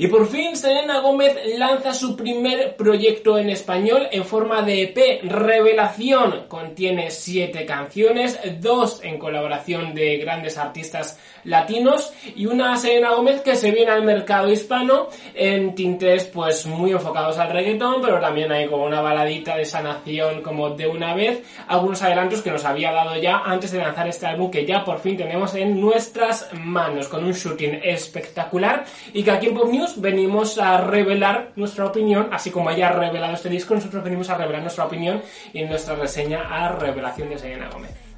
Y por fin Selena Gómez lanza su primer proyecto en español en forma de EP Revelación. Contiene siete canciones, dos en colaboración de grandes artistas latinos y una Selena Gómez que se viene al mercado hispano en tintes pues muy enfocados al reggaetón, pero también hay como una baladita de sanación como de una vez, algunos adelantos que nos había dado ya antes de lanzar este álbum que ya por fin tenemos en nuestras manos con un shooting espectacular y que aquí en Pop News venimos a revelar nuestra opinión, así como haya revelado este disco, nosotros venimos a revelar nuestra opinión y nuestra reseña a revelación de Selena Gómez.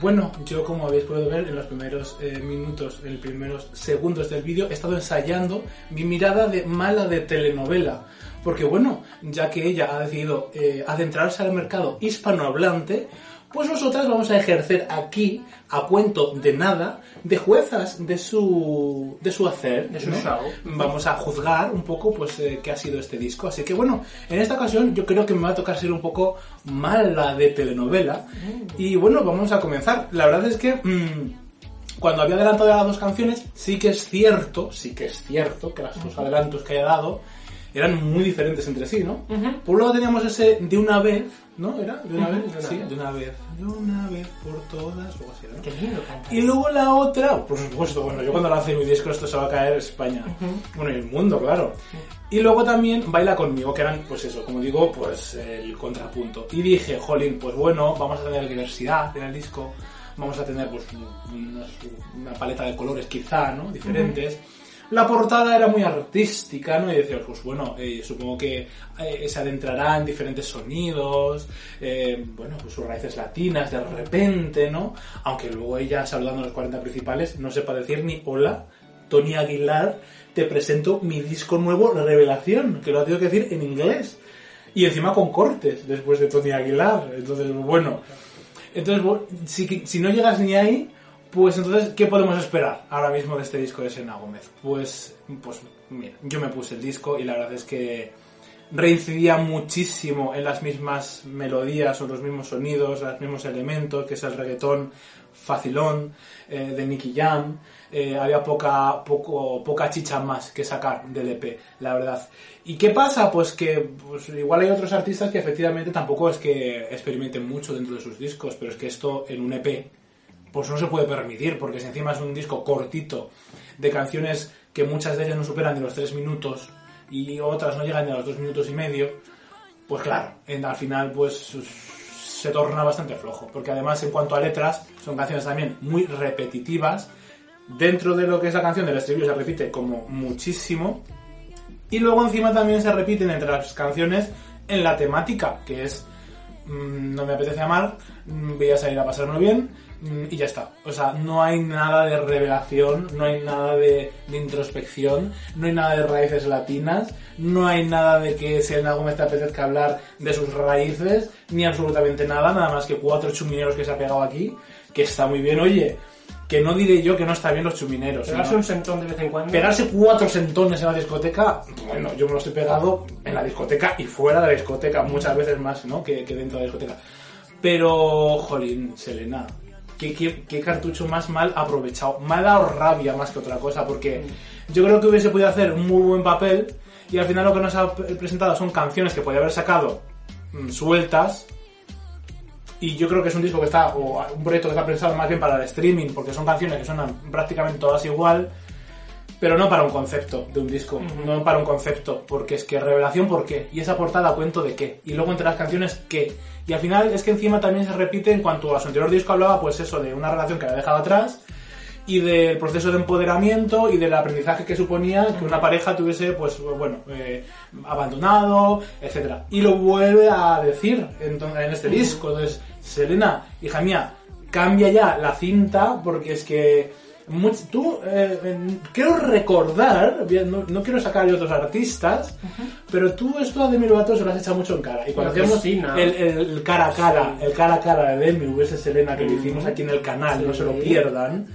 Bueno, yo como habéis podido ver en los primeros eh, minutos, en los primeros segundos del vídeo, he estado ensayando mi mirada de mala de telenovela. Porque bueno, ya que ella ha decidido eh, adentrarse al mercado hispanohablante, pues nosotras vamos a ejercer aquí, a cuento de nada, de juezas de su, de su hacer. De su ¿no? show. Vamos a juzgar un poco, pues, eh, qué ha sido este disco. Así que bueno, en esta ocasión yo creo que me va a tocar ser un poco mala de telenovela. Y bueno, vamos a comenzar. La verdad es que... mm, cuando había adelantado ya las dos canciones, sí que es cierto, sí que es cierto que los dos adelantos que haya dado eran muy diferentes entre sí, ¿no? Por un lado teníamos ese de una vez, ¿no? ¿Era? ¿De una Ujú, vez? de una sí, vez. de una vez. De una vez por todas, o algo así, ¿no? Qué lindo. Y luego la otra, por supuesto, bueno, yo cuando lance mi disco esto se va a caer en España. Bueno, y el mundo, claro. Y luego también Baila conmigo, que eran, pues eso, como digo, pues el contrapunto. Y dije, jolín, pues bueno, vamos a tener diversidad en el disco, vamos a tener pues una, una paleta de colores quizá, ¿no? Diferentes. La portada era muy artística, ¿no? Y decía, pues bueno, eh, supongo que eh, se adentrará en diferentes sonidos, eh, bueno, pues sus raíces latinas de repente, ¿no? Aunque luego ella, saludando a los 40 principales, no sepa decir ni hola, Tony Aguilar, te presento mi disco nuevo, Revelación, que lo ha tenido que decir en inglés. Y encima con cortes, después de Tony Aguilar. Entonces, bueno. Entonces, si, si no llegas ni ahí, pues entonces, ¿qué podemos esperar ahora mismo de este disco de Selena Gómez? Pues, pues mira, yo me puse el disco y la verdad es que reincidía muchísimo en las mismas melodías o los mismos sonidos, los mismos elementos, que es el reggaetón facilón eh, de Nicky Jam. Eh, había poca, poco, poca chicha más que sacar del EP, la verdad. ¿Y qué pasa? Pues que pues, igual hay otros artistas que efectivamente tampoco es que experimenten mucho dentro de sus discos, pero es que esto en un EP pues no se puede permitir, porque si encima es un disco cortito de canciones que muchas de ellas no superan de los tres minutos y otras no llegan ni a los dos minutos y medio, pues claro, en- al final pues se torna bastante flojo, porque además en cuanto a letras son canciones también muy repetitivas, dentro de lo que es la canción del estribillo se repite como muchísimo, y luego encima también se repiten entre las canciones en la temática, que es mm, no me apetece amar, mm, voy a salir a pasármelo bien y ya está. O sea, no hay nada de revelación, no hay nada de, de introspección, no hay nada de raíces latinas, no hay nada de que Selena Gómez te apetezca hablar de sus raíces, ni absolutamente nada, nada más que cuatro chumineros que se ha pegado aquí, que está muy bien, oye, que no diré yo que no está bien los chumineros. Pegarse ¿no? un sentón de vez en cuando. Pegarse cuatro sentones en la discoteca, bueno, yo me los he pegado en la discoteca y fuera de la discoteca, muchas veces más, ¿no? Que, que dentro de la discoteca. Pero, jolín, Selena, ¿qué, cartucho más mal aprovechado. Me ha dado rabia más que otra cosa, porque yo creo que hubiese podido hacer un muy buen papel y al final lo que nos ha pre- presentado son canciones que podía haber sacado mm, sueltas, y yo creo que es un disco que está, o un proyecto que está pensado más bien para el streaming, porque son canciones que suenan prácticamente todas igual, pero no para un concepto de un disco, no para un concepto, porque es que revelación, ¿por qué? Y esa portada, cuento de qué. Y luego entre las canciones, ¿qué? Y al final es que encima también se repite en cuanto a su anterior disco hablaba, pues eso, de una relación que había dejado atrás y del proceso de empoderamiento y del aprendizaje que suponía que una pareja tuviese, pues bueno, eh, abandonado, etcétera. Y lo vuelve a decir entonces, en este disco. Entonces, Selena, hija mía, cambia ya la cinta porque es que much- tú, eh, quiero recordar, bien, no, no quiero sacar de otros artistas, pero tú esto a Demi Lovato se lo has echado mucho en cara. Y cuando Cristina. el, el- el cara a cara, el cara a cara de Demi, ese Selena que lo hicimos aquí en el canal, no se lo pierdan.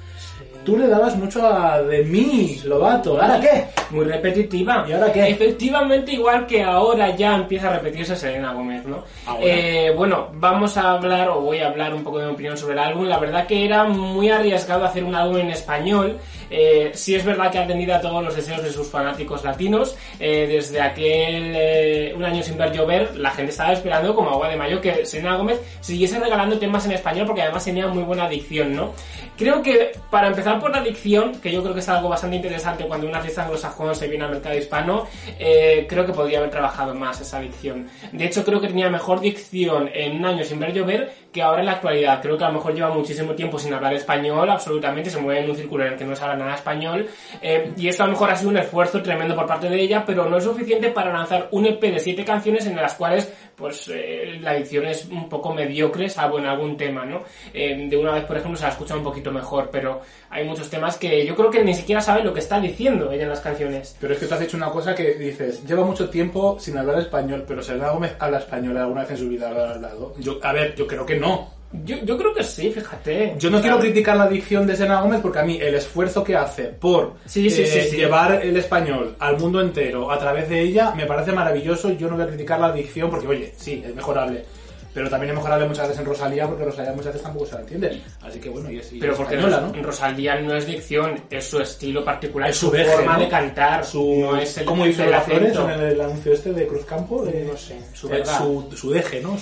Tú le dabas mucho a de mí, Lobato. ¿Ahora qué? Muy repetitiva. ¿Y ahora qué? Efectivamente, igual que ahora ya empieza a repetirse Selena Gómez, ¿no? Eh, bueno, vamos a hablar, o voy a hablar un poco de mi opinión sobre el álbum. La verdad que era muy arriesgado hacer un álbum en español. Eh, sí es verdad que ha atendido a todos los deseos de sus fanáticos latinos. Eh, desde aquel eh, Un año sin ver llover, la gente estaba esperando como agua de mayo que Selena Gómez siguiese regalando temas en español porque además tenía muy buena adicción, ¿no? Creo que para empezar por la adicción, que yo creo que es algo bastante interesante cuando un artista anglosajón se viene al mercado hispano, eh, creo que podría haber trabajado más esa adicción. De hecho, creo que tenía mejor dicción en un año sin ver llover que ahora en la actualidad. Creo que a lo mejor lleva muchísimo tiempo sin hablar español, absolutamente, se mueve en un círculo en el que no se habla nada español, eh, y esto a lo mejor ha sido un esfuerzo tremendo por parte de ella, pero no es suficiente para lanzar un EP de siete canciones en las cuales pues eh, la edición es un poco mediocre, salvo en algún tema, ¿no? Eh, de una vez, por ejemplo, se la escucha un poquito mejor, pero hay muchos temas que yo creo que ni siquiera sabe lo que está diciendo ella en las canciones. Pero es que tú has hecho una cosa que dices, lleva mucho tiempo sin hablar español, pero Selena Gómez habla español alguna vez en su vida hablado. Yo, a ver, yo creo que no. Yo, yo creo que sí, fíjate. Yo no quiero criticar la dicción de Selena Gómez porque a mí el esfuerzo que hace por Sí, sí, eh, sí. llevar el español al mundo entero a través de ella me parece maravilloso. Yo no voy a criticar la dicción porque, oye, sí, es mejorable. Pero también es mejorable muchas veces en Rosalía porque Rosalía muchas veces tampoco se la entiende. Así que bueno, y es, y Pero es porque española, ¿no? Rosalía no es dicción, es su estilo particular, Es su, su deje, forma ¿no? de cantar, Su, no es el ¿Cómo hizo flores en el, el anuncio este de Cruzcampo? De, No sé, su eh, verdad. su, su deje, ¿no?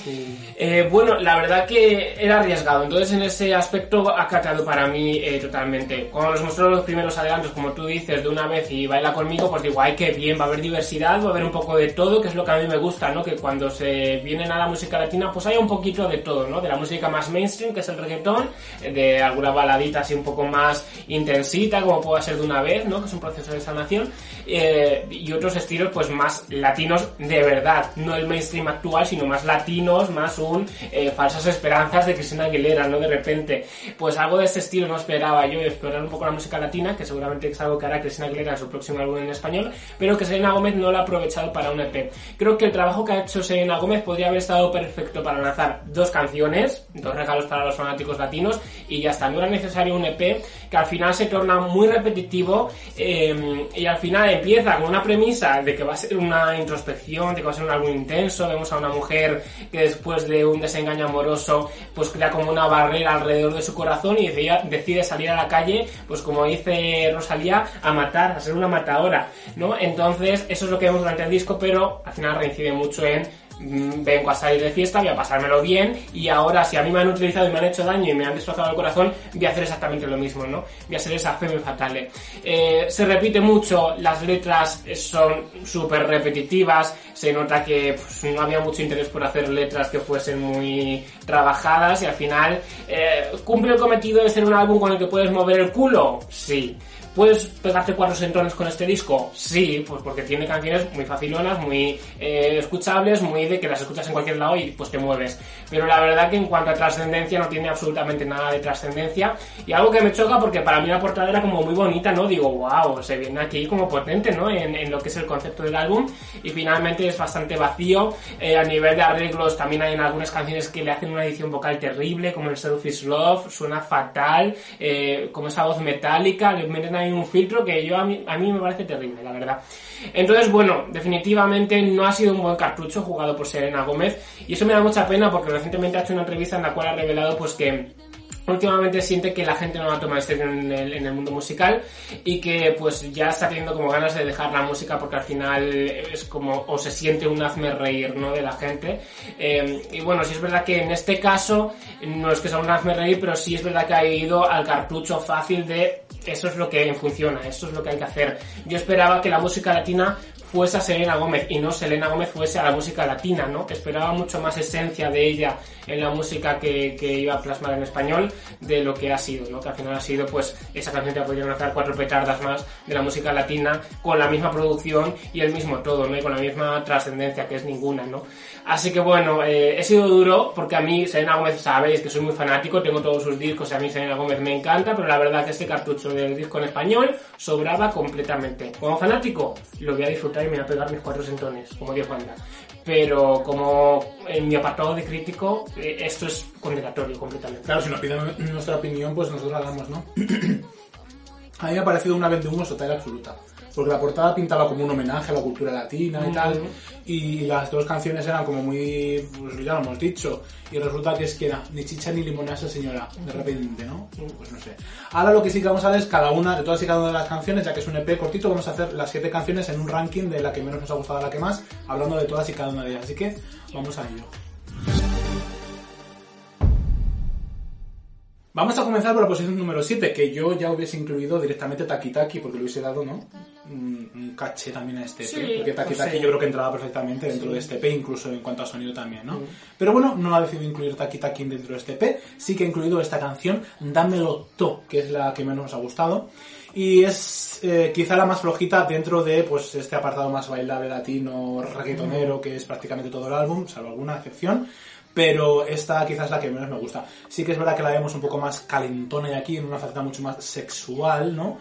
Eh, bueno, la verdad que era arriesgado, entonces en ese aspecto ha catado para mí eh, totalmente. Cuando nos mostró los primeros adelantos, como tú dices, de una vez y baila conmigo, pues digo, ay, qué bien, va a haber diversidad, va a haber un poco de todo, que es lo que a mí me gusta, ¿no? Que cuando se vienen a la música latina, pues haya un poquito de todo, ¿no? De la música más mainstream, que es el reggaetón, eh, de alguna baladita así un poco más intensita, como pueda ser de una vez, ¿no? Que es un proceso de sanación, eh, y otros estilos, pues más latinos de verdad, no el mainstream actual, sino más latinos, más un eh, falsas esperanzas de Cristina Aguilera, ¿no? De repente, pues algo de este estilo no esperaba yo, explorar un poco la música latina, que seguramente es algo que hará Cristina Aguilera en su próximo álbum en español, pero que Selena Gómez no lo ha aprovechado para un EP. Creo que el trabajo que ha hecho Selena Gómez podría haber estado perfecto para lanzar dos canciones, dos regalos para los fanáticos latinos, y ya está, no era necesario un EP que al final se torna muy repetitivo eh, y al final empieza con una premisa de que va a ser una introspección, de que va a ser un álbum intenso, vemos a una mujer que después de un desengaño amoroso pues crea como una barrera alrededor de su corazón y decide, decide salir a la calle, pues como dice Rosalía, a matar, a ser una matadora, ¿no? Entonces eso es lo que vemos durante el disco, pero al final reincide mucho en vengo a salir de fiesta, voy a pasármelo bien y ahora si a mí me han utilizado y me han hecho daño y me han destrozado el corazón, voy a hacer exactamente lo mismo, ¿no? Voy a ser esa femme fatale. Eh, se repite mucho, las letras son súper repetitivas, se nota que pues, no había mucho interés por hacer letras que fuesen muy trabajadas y al final eh, cumple el cometido de ser un álbum con el que puedes mover el culo, sí. ¿Puedes pegarte cuatro sentones con este disco? Sí, pues porque tiene canciones muy facilonas, muy eh, escuchables, muy de que las escuchas en cualquier lado y pues te mueves. Pero la verdad que en cuanto a trascendencia no tiene absolutamente nada de trascendencia. Y algo que me choca porque para mí la portada era como muy bonita, ¿no? Digo, wow, se viene aquí como potente, ¿no? En, en lo que es el concepto del álbum. Y finalmente es bastante vacío. Eh, a nivel de arreglos también hay en algunas canciones que le hacen una edición vocal terrible, como el Selfish Love, suena fatal, eh, como esa voz metálica, le meten ahí un filtro que yo a mí, a mí me parece terrible, la verdad. Entonces, bueno, definitivamente no ha sido un buen cartucho jugado por Serena Gómez y eso me da mucha pena porque recientemente ha hecho una entrevista en la cual ha revelado pues que últimamente siente que la gente no la toma en serio en el, en el mundo musical y que pues ya está teniendo como ganas de dejar la música porque al final es como o se siente un hazme reír no de la gente Eh, y bueno sí es verdad que en este caso no es que sea un hazme reír pero sí es verdad que ha ido al cartucho fácil de eso es lo que funciona eso es lo que hay que hacer yo esperaba que la música latina fuese a Selena Gómez y no Selena Gómez fuese a la música latina, ¿no? Esperaba mucho más esencia de ella en la música que, que iba a plasmar en español de lo que ha sido, ¿no? Que al final ha sido, pues, esa canción que podrían hacer cuatro petardas más de la música latina con la misma producción y el mismo todo, ¿no? Y con la misma trascendencia que es ninguna, ¿no? Así que bueno, eh, he sido duro porque a mí Selena Gómez sabéis que soy muy fanático, tengo todos sus discos a mí Selena Gómez me encanta, pero la verdad que este cartucho del disco en español sobraba completamente. Como fanático, lo voy a disfrutar y me voy a pegar mis cuatro sentones, como Dios manda. Pero como en mi apartado de crítico, eh, esto es condenatorio completamente. Claro, si nos piden nuestra opinión, pues nosotros la damos, ¿no? a mí me ha parecido una de humo total absoluta. Porque la portada pintaba como un homenaje a la cultura latina y tal. Y las dos canciones eran como muy. Pues ya lo hemos dicho. Y resulta que es que era ni chicha ni limonada esa señora. De repente, ¿no? Pues no sé. Ahora lo que sí que vamos a ver es cada una, de todas y cada una de las canciones, ya que es un EP cortito, vamos a hacer las siete canciones en un ranking de la que menos nos ha gustado a la que más, hablando de todas y cada una de ellas. Así que vamos a ello. Vamos a comenzar por la posición número 7, que yo ya hubiese incluido directamente Taki Taki, porque le hubiese dado, ¿no? Un, un caché también a este Sí, porque Taki pues Taki sí. yo creo que entraba perfectamente dentro de este EP, incluso en cuanto a sonido también, ¿no? Mm. Pero bueno, no ha decidido incluir Taki Taki dentro de este EP, sí que ha incluido esta canción, Dámelo To, que es la que menos nos ha gustado. Y es eh, quizá la más flojita dentro de pues este apartado más bailable latino, reggaetonero, que es prácticamente todo el álbum, salvo alguna excepción. Pero esta quizás es la que menos me gusta. Sí que es verdad que la vemos un poco más calentona y aquí, en una faceta mucho más sexual, ¿no?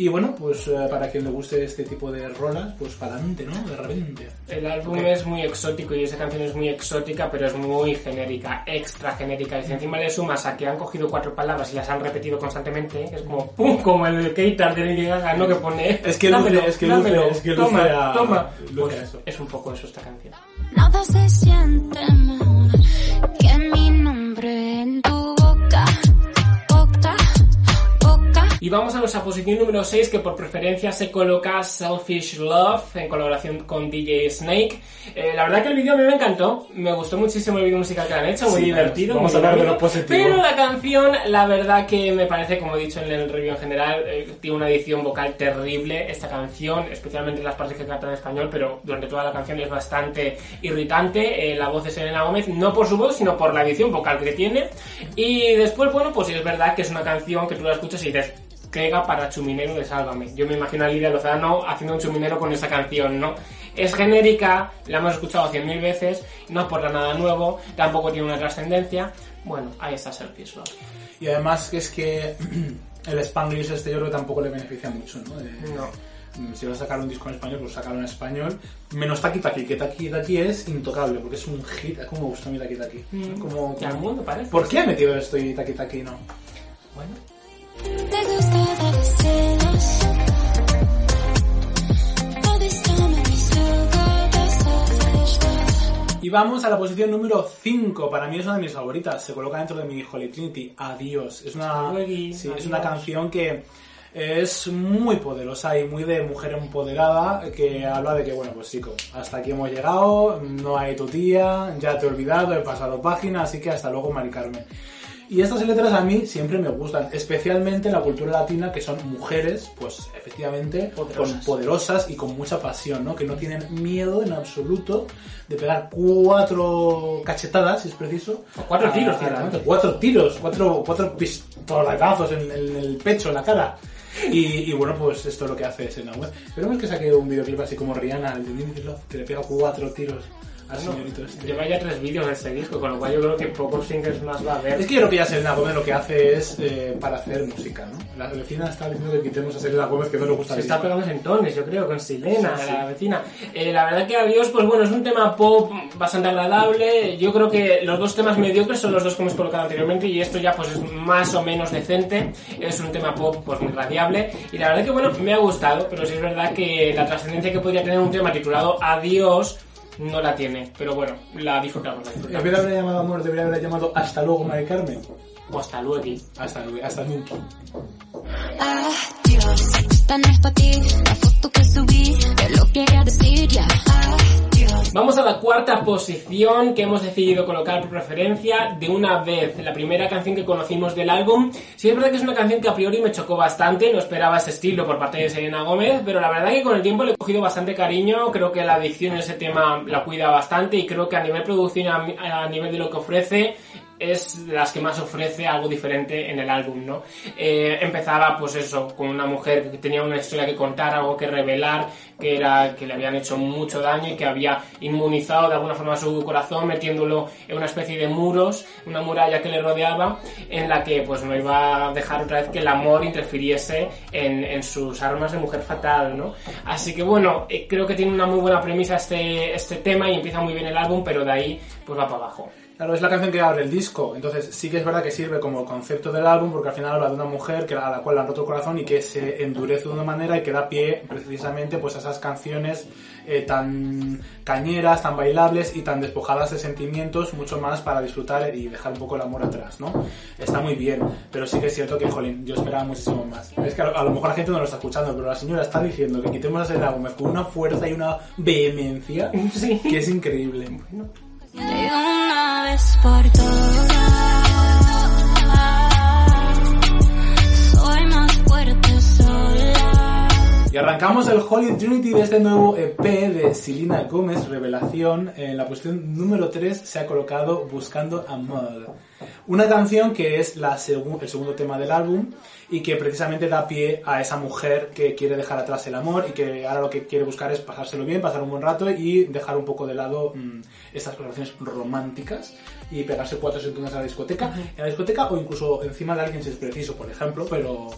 Y bueno, pues eh, para quien le guste este tipo de rolas, pues para adelante, ¿no? De repente. El álbum Ok. es muy exótico y esa canción es muy exótica, pero es muy genérica, extra genérica. Y si encima le sumas a que han cogido cuatro palabras y las han repetido constantemente, es como pum, como el Keitar de Lady Gaga, ¿no? Que pone. Es que luce- "Dámelo, es que luce- dámelo, es que luce toma, a- toma. luce Pues eso. es un poco eso esta canción. Nada se siente mejor Y vamos a nuestra posición número 6, que por preferencia se coloca Selfish Love, en colaboración con DJ Snake. Eh, la verdad que el vídeo a mí me encantó, me gustó muchísimo el vídeo musical que han hecho, muy Sí, divertido. vamos muy a hablar de lo positivo. Pero la canción, la verdad que me parece, como he dicho en el review en general, eh, tiene una edición vocal terrible esta canción, especialmente en las partes que canta en español, pero durante toda la canción es bastante irritante. Eh, la voz de Selena Gómez, no por su voz, sino por la edición vocal que tiene. Y después, bueno, pues es verdad que es una canción que tú la escuchas y dices, Crega para Chuminero de Sálvame. Yo me imagino a Lidia Lozano haciendo un chuminero con esa canción, ¿no? Es genérica, la hemos escuchado cien mil veces, no aporta nada nuevo, tampoco tiene una trascendencia. Bueno, ahí está Selfish Love. Y además que es que el Spanglish este yo creo que tampoco le beneficia mucho, ¿no? De- No. Mm, Si vas a sacar un disco en español, pues sacarlo en español. Menos Taki Taki, que Taki Taki es intocable, porque es un hit. ¿Cómo me gusta a mí Taki Taki? Como, Y al mundo parece. ¿Por qué ha metido esto y Taki Taki no? Bueno. Te gusta Y vamos a la posición número 5. Para mí es una de mis favoritas. Se coloca dentro de mi Holy Trinity. Adiós. Es una, sí, es una canción que es muy poderosa y muy de mujer empoderada que habla de que, bueno, pues chico, hasta aquí hemos llegado, no hay tu tía, ya te he olvidado, he pasado página, así que hasta luego, Mari Carmen. Y estas letras a mí siempre me gustan, especialmente en la cultura latina, que son mujeres, pues efectivamente, Poderosas. con poderosas y con mucha pasión, ¿no? Que no tienen miedo en absoluto de pegar cuatro cachetadas, si es preciso. O cuatro a- tiros, ciertamente. Cuatro tiros, cuatro, cuatro pistolatazos en, en el pecho, en la cara. Y, y bueno, pues esto es lo que hace Selena Gomez. Esperemos que saque un videoclip así como Rihanna, el de Love, que le pega cuatro tiros al señorito este. Lleva ya tres vídeos de este disco, con lo cual yo creo que pocos singles más va a haber. Es que yo creo que ya Selena Gómez lo que hace es eh, para hacer música, ¿no? La vecina está diciendo que quitemos a Selena Gómez que no le gusta Se está pegando en tones, yo creo, con Silena, Sí, sí. la vecina. Eh, la verdad que Adiós, pues bueno, es un tema pop bastante agradable. Yo creo que los dos temas mediocres son los dos que hemos colocado anteriormente y esto ya pues es más o menos decente. Es un tema pop pues muy radiable y la verdad que bueno, me ha gustado, pero sí es verdad que la trascendencia que podría tener un tema titulado Adiós no la tiene. Pero bueno, la disfrutamos, la En disfrutamos. vez de haber llamado amor, debería haber llamado Hasta luego, Mari Carmen. O hasta luego. Hasta, hasta nunca. Adiós, esta no es para ti. La foto que subí, te lo quería decir ya. Adiós. Vamos a la cuarta posición que hemos decidido colocar por preferencia de una vez, la primera canción que conocimos del álbum. Sí es verdad que es una canción que a priori me chocó bastante, no esperaba ese estilo por parte de Selena Gómez, pero la verdad que con el tiempo le he cogido bastante cariño, creo que la adicción en ese tema la cuida bastante y creo que a nivel producción, a, a nivel de lo que ofrece, es las que más ofrece algo diferente en el álbum, ¿no? Eh, empezaba, pues eso, con una mujer que tenía una historia que contar, algo que revelar, que era que le habían hecho mucho daño y que había inmunizado de alguna forma su corazón, metiéndolo en una especie de muros, una muralla que le rodeaba, en la que pues no iba a dejar otra vez que el amor interfiriese en, en sus armas de mujer fatal, ¿no? Así que bueno, eh, creo que tiene una muy buena premisa este, este tema y empieza muy bien el álbum, pero de ahí pues va para abajo. Claro, es la canción que abre el disco, entonces sí que es verdad que sirve como concepto del álbum porque al final habla de una mujer que, a la cual le han roto el corazón y que se endurece de una manera y que da pie precisamente pues a esas canciones eh, tan cañeras, tan bailables y tan despojadas de sentimientos, mucho más para disfrutar y dejar un poco el amor atrás, ¿no? Está muy bien, pero sí que es cierto que, jolín, yo esperaba muchísimo más. Es que a lo, mejor la gente no lo está escuchando, pero la señora está diciendo que quitemos a Selena Gómez con una fuerza y una vehemencia Sí. que es increíble. Y arrancamos el Holy Trinity de este nuevo EP de Silina Gómez, Revelación. En la posición número 3 se ha colocado Buscando Amor. Una canción que es la el segundo tema del álbum y que precisamente da pie a esa mujer que quiere dejar atrás el amor y que ahora lo que quiere buscar es pasárselo bien, pasar un buen rato y dejar un poco de lado mm, estas relaciones románticas y pegarse cuatro segundos a la discoteca, en la discoteca o incluso encima de alguien si es preciso, por ejemplo, pero...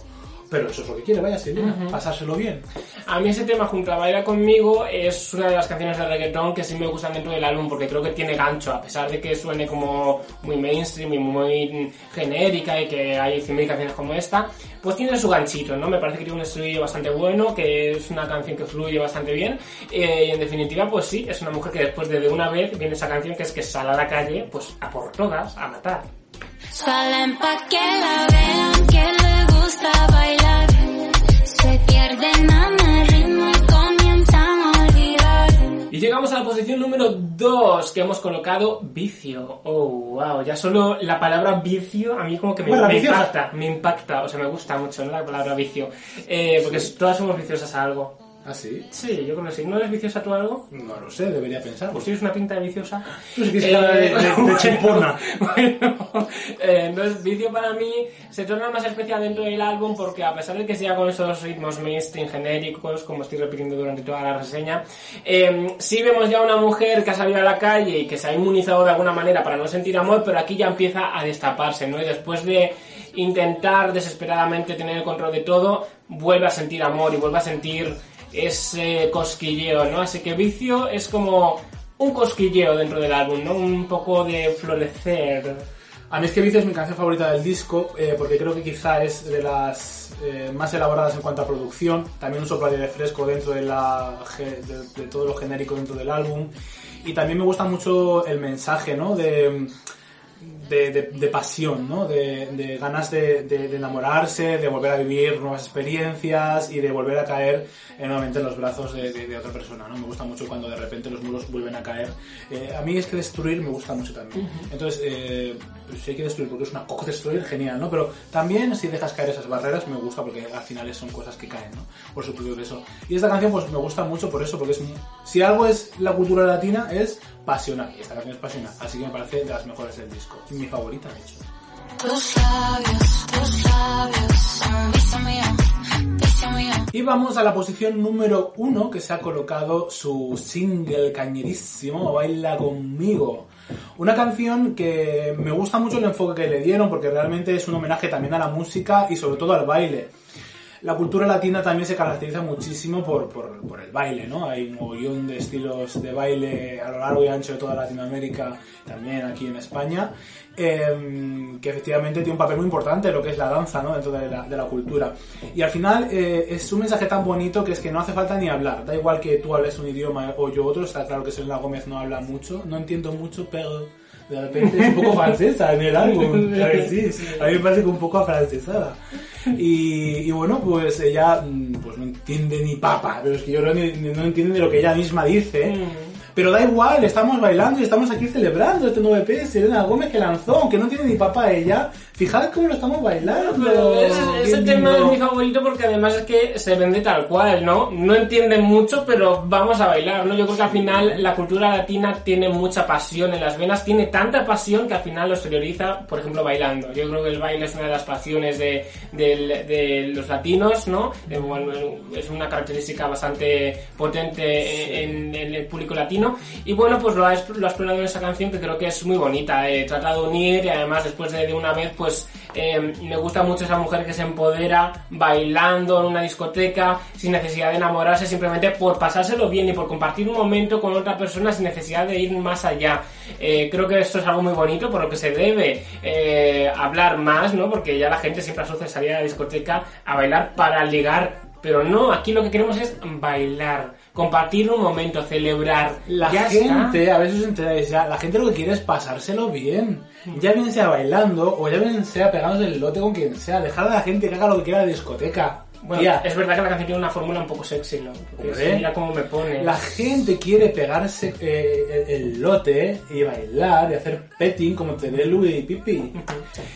Pero eso es lo que quiere, vaya, Selena, pasárselo bien. A mí ese tema junto a Baila conmigo es una de las canciones de reggaetón que sí me gustan dentro del álbum porque creo que tiene gancho, a pesar de que suene como muy mainstream y muy genérica y que hay 100.000 canciones como esta, pues tiene su ganchito, ¿no? Me parece que tiene un estribillo bastante bueno, que es una canción que fluye bastante bien eh, y en definitiva pues sí, es una mujer que después de, de una vez viene esa canción que es que sale a la calle pues a por todas, a matar. Salen pa' que la vean que le gusta bailar. El ritmo y comienzan a olvidar. Y llegamos a la posición número 2 que hemos colocado vicio. Oh, wow, ya solo la palabra vicio a mí como que me, Bueno, me viciosa. impacta, me impacta, o sea, me gusta mucho ¿no? la palabra vicio. Eh, porque todas somos viciosas a algo. ¿Ah, sí? Sí, yo creo que sí. ¿No eres viciosa tú algo? No lo sé, debería pensar. Pues tienes una pinta de viciosa. Tú sí que es cara de- de- de bueno. Bueno, eh, entonces Vicio para mí se torna más especial dentro del álbum porque a pesar de que sea con esos ritmos mainstream genéricos, como estoy repitiendo durante toda la reseña, eh, sí vemos ya una mujer que ha salido a la calle y que se ha inmunizado de alguna manera para no sentir amor, pero aquí ya empieza a destaparse, ¿no? Y después de intentar desesperadamente tener el control de todo, vuelve a sentir amor y vuelve a sentir ese cosquilleo, ¿no? Así que Vicio es como un cosquilleo dentro del álbum, ¿no? Un poco de florecer. A mí es que Vicio es mi canción favorita del disco, eh, porque creo que quizá es de las eh, más elaboradas en cuanto a producción. También un soplo de fresco dentro de, la, de, de todo lo genérico dentro del álbum. Y también me gusta mucho el mensaje, ¿no? De, de, de- de pasión, ¿no? De, de ganas de, enamorarse, de volver a vivir nuevas experiencias y de volver a caer eh, nuevamente en los brazos de, otra persona, ¿no? Me gusta mucho cuando de repente los muros vuelven a caer. Eh, a mí es que destruir me gusta mucho también. Entonces, eh, pues si hay que destruir porque es una cock destruir, genial, ¿no? Pero también si dejas caer esas barreras me gusta porque al final son cosas que caen, ¿no? Por su propio peso. Y esta canción pues me gusta mucho por eso, porque es... Si algo es la cultura latina es pasional. Y esta canción es pasional. Así que me parece de las mejores del disco. Mi favorita, de hecho. Tus labios, tus labios. Y vamos a la posición número uno que se ha colocado su single cañerísimo, Baila conmigo. Una canción que me gusta mucho el enfoque que le dieron porque realmente es un homenaje también a la música y sobre todo al baile. La cultura latina también se caracteriza muchísimo por, por, el baile, ¿no? Hay un mogollón de estilos de baile a lo largo y ancho de toda Latinoamérica, también aquí en España, eh, que efectivamente tiene un papel muy importante lo que es la danza, ¿no? Dentro de la, de la cultura. Y al final eh, es un mensaje tan bonito que es que no hace falta ni hablar. Da igual que tú hables un idioma o yo otro, está claro que Selena Gómez no habla mucho, no entiendo mucho, pero de repente es un poco francesa en el álbum. ¿sabes? Sí, a mí me parece que un poco afrancesada. Y, y bueno, pues ella mm, pues no entiende ni papa, pero es que yo creo que no entiende ni lo que ella misma dice. Pero da igual, estamos bailando y estamos aquí celebrando este nuevo EP de Selena Gómez que lanzó, aunque no tiene ni papa ella. Fijad cómo lo estamos bailando. Pero ese, Qué ese tema es mi favorito porque además es que se vende tal cual, ¿no? No entienden mucho, pero vamos a bailar, ¿no? Yo creo que al final la cultura latina tiene mucha pasión en las venas, tiene tanta pasión que al final lo exterioriza, por ejemplo, bailando. Yo creo que el baile es una de las pasiones de, del- de los latinos, ¿no? Eh, bueno, es una característica bastante potente en, en el público latino. Y bueno, pues lo ha, lo ha explorado en esa canción que creo que es muy bonita. Eh, trata de unir y además después de, de una vez, pues eh, me gusta mucho esa mujer que se empodera bailando en una discoteca sin necesidad de enamorarse, simplemente por pasárselo bien y por compartir un momento con otra persona sin necesidad de ir más allá. Eh, creo que esto es algo muy bonito por lo que se debe eh, hablar más, ¿no? Porque ya la gente siempre asocia salir a la discoteca a bailar para ligar. Pero no, aquí lo que queremos es bailar, compartir un momento, celebrar. La Ya gente, está. a veces os enteráis ya, la gente lo que quiere es pasárselo bien. Ya bien sea bailando o ya bien sea pegándose el lote con quien sea. Dejar a la gente que haga lo que quiera en la discoteca. Bueno, Tía, es verdad que la canción tiene una fórmula un poco sexy, ¿no? Porque Hombre. mira cómo me pone. La gente quiere pegarse eh, el, el lote y bailar y hacer petting como te dé Louis y Pipi.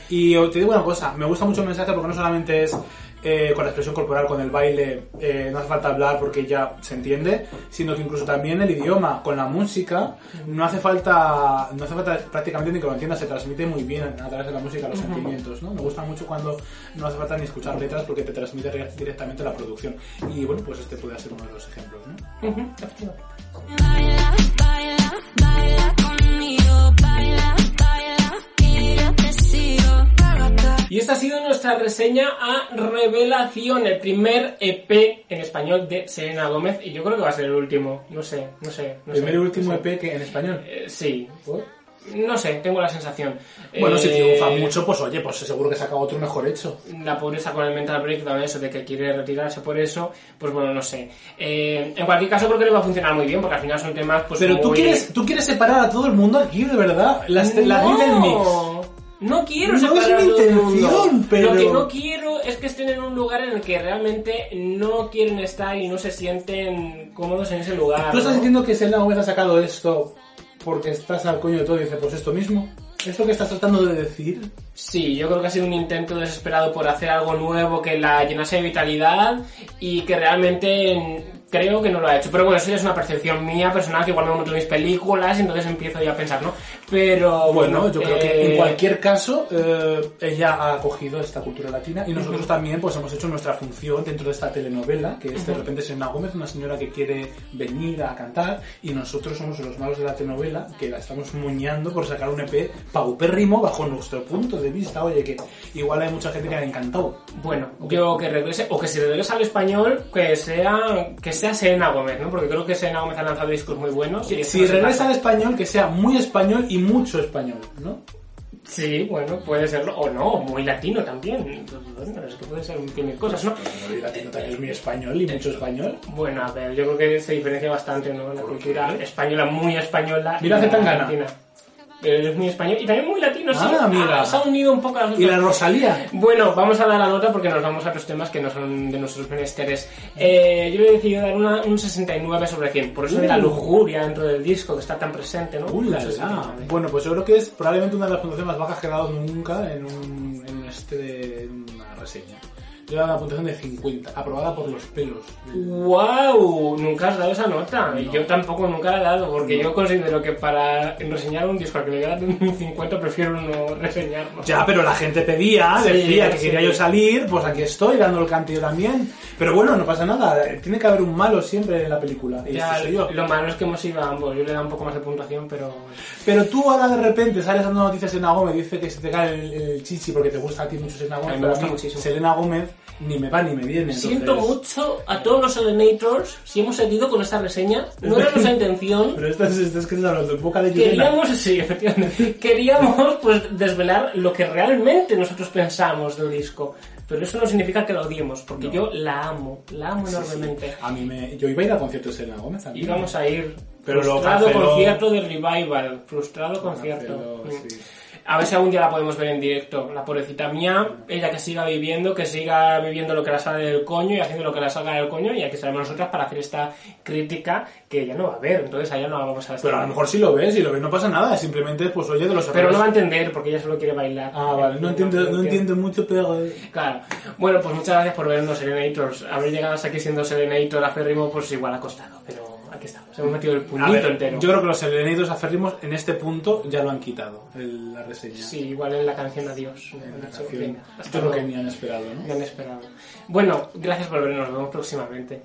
Y te digo una cosa, me gusta mucho el mensaje porque no solamente es eh, con la expresión corporal, con el baile, eh, no hace falta hablar porque ya se entiende, sino que incluso también el idioma, con la música, no hace falta, no hace falta prácticamente ni que lo entiendas, se transmite muy bien a través de la música los sentimientos, ¿no? Me gusta mucho cuando no hace falta ni escuchar letras porque te transmite re- directamente la producción. Y bueno, pues este puede ser uno de los ejemplos, ¿no? Ujú, efectivamente. Y esta ha sido nuestra reseña a Revelación, el primer EP en español de Selena Gómez. Y yo creo que va a ser el último. No sé, no sé. No Primer y último no sé. EP que en español. Eh, sí. ¿Por? No sé, tengo la sensación. Bueno, si Eh, triunfa mucho, pues oye, pues seguro que saca otro mejor hecho. la pobreza con el mental break, también eso de que quiere retirarse por eso, pues bueno, no sé. Eh, en cualquier caso creo que le va a funcionar muy bien, porque al final son temas pues Pero tú quieres, tú quieres separar a todo el mundo aquí, de verdad. La no, Little Mix. No quiero No es mi intención, pero- Lo que no quiero es que estén en un lugar en el que realmente no quieren estar y no se sienten cómodos en ese lugar. ¿Tú estás ¿no? diciendo que Selena Gomez ha sacado esto porque estás al coño de todo y dice, pues esto mismo? ¿Es lo que estás tratando de decir? Sí, yo creo que ha sido un intento desesperado por hacer algo nuevo que la llenase de vitalidad y que realmente creo que no lo ha hecho. Pero bueno, eso ya es una percepción mía personal, que igual me monto mis películas y entonces empiezo ya a pensar, ¿no? Pero bueno, Bueno, yo creo que eh, en cualquier caso eh, ella ha acogido esta cultura latina y nosotros también pues hemos hecho nuestra función dentro de esta telenovela que es de repente Selena Gómez, una señora que quiere venir a cantar y nosotros somos los malos de la telenovela que la estamos muñando por sacar un EP paupérrimo bajo nuestro punto de vista. Oye, que igual hay mucha gente que le ha encantado. Bueno, yo que regrese, o que si regresa al español, que sea, que sea Selena Gómez, ¿no? Porque creo que Selena Gómez ha lanzado discos muy buenos. y Si regresa al español, que sea muy español y mucho español, ¿no? Sí, bueno, puede serlo, o no, muy latino también. Entonces, bueno, es que puede ser de cosas, ¿no? El latino también es muy español y mucho español. Bueno, a ver, yo creo que se diferencia bastante, ¿no? La cultura española, muy española. Mira y la Zetangana. Pero es muy español y también muy latino, sí. Ah, mira. se ha unido un poco a Y la. Rosalía. Bueno, vamos a dar la nota porque nos vamos a otros temas que no son de nuestros menesteres. Eh, yo le he decidido dar una, un 69 sobre 100, por eso de la Uh. lujuria dentro del disco que está tan presente, ¿no? ¡Uh, la, Un 69. la! Bueno, pues yo creo que es probablemente una de las puntuaciones más bajas que he dado nunca en, un, en este de una reseña. Yo he dado una puntuación de 50, aprobada por los pelos. ¡Wow! Nunca has dado esa nota. Y No. yo tampoco nunca la he dado, porque yo considero que para reseñar un disco al que le voy a dar un 50 prefiero no reseñarlo. Ya, pero la gente pedía, Sí, decía que sí. quería yo salir, pues aquí estoy dando el canto yo también. Pero bueno, no pasa nada, tiene que haber un malo siempre en la película. Y Ya, este soy yo. lo malo es que hemos ido a ambos. Yo le he dado un poco más de puntuación, pero... Pero tú ahora de repente sales dando noticias en Gómez, dice que se te cae el, el chichi porque te gusta a ti mucho Selena Gómez. Me gusta mí muchísimo. Selena Gómez ni me va ni me viene. Siento entonces- mucho a todos los Selenators si hemos seguido con esta reseña. No era nuestra intención. Pero esto es, esto es que en boca de Yurena. Queríamos, sí, efectivamente, queríamos pues desvelar lo que realmente nosotros pensamos del disco. Pero eso no significa que la odiemos, porque yo la amo, la amo Sí, sí. enormemente. A mí me... Yo iba a ir al concierto de Selena Gómez también. Íbamos a ir. Pero lo frustrado canceló. concierto de Revival. Frustrado concierto. canceló, Mm. sí. A ver si algún día la podemos ver en directo. La pobrecita mía, ella que siga viviendo, que siga viviendo lo que la sale del coño y haciendo lo que la salga del coño. Y aquí estaremos nosotras para hacer esta crítica que ella no va a ver. Entonces allá no la vamos a estar. Pero a lo mejor si lo ves, si lo ves no pasa nada, simplemente pues oye de los Pero no va a entender porque ella solo quiere bailar. Ah, vale, no entiendo, no entiendo mucho, pero... Claro. Bueno, pues muchas gracias por vernos, Serenators. Haber llegado hasta aquí siendo Serenator aférrimo, pues igual ha costado. Pero aquí estamos. Hemos metido el puñito ver, entero. yo creo que los seleneitos aférrimos en este punto ya lo han quitado, el- la reseña. Sí, igual en la canción Adiós. En la canción. venga, hasta Yo creo que ni han esperado, ¿no? Me han esperado. Bueno, gracias por vernos. Nos vemos próximamente.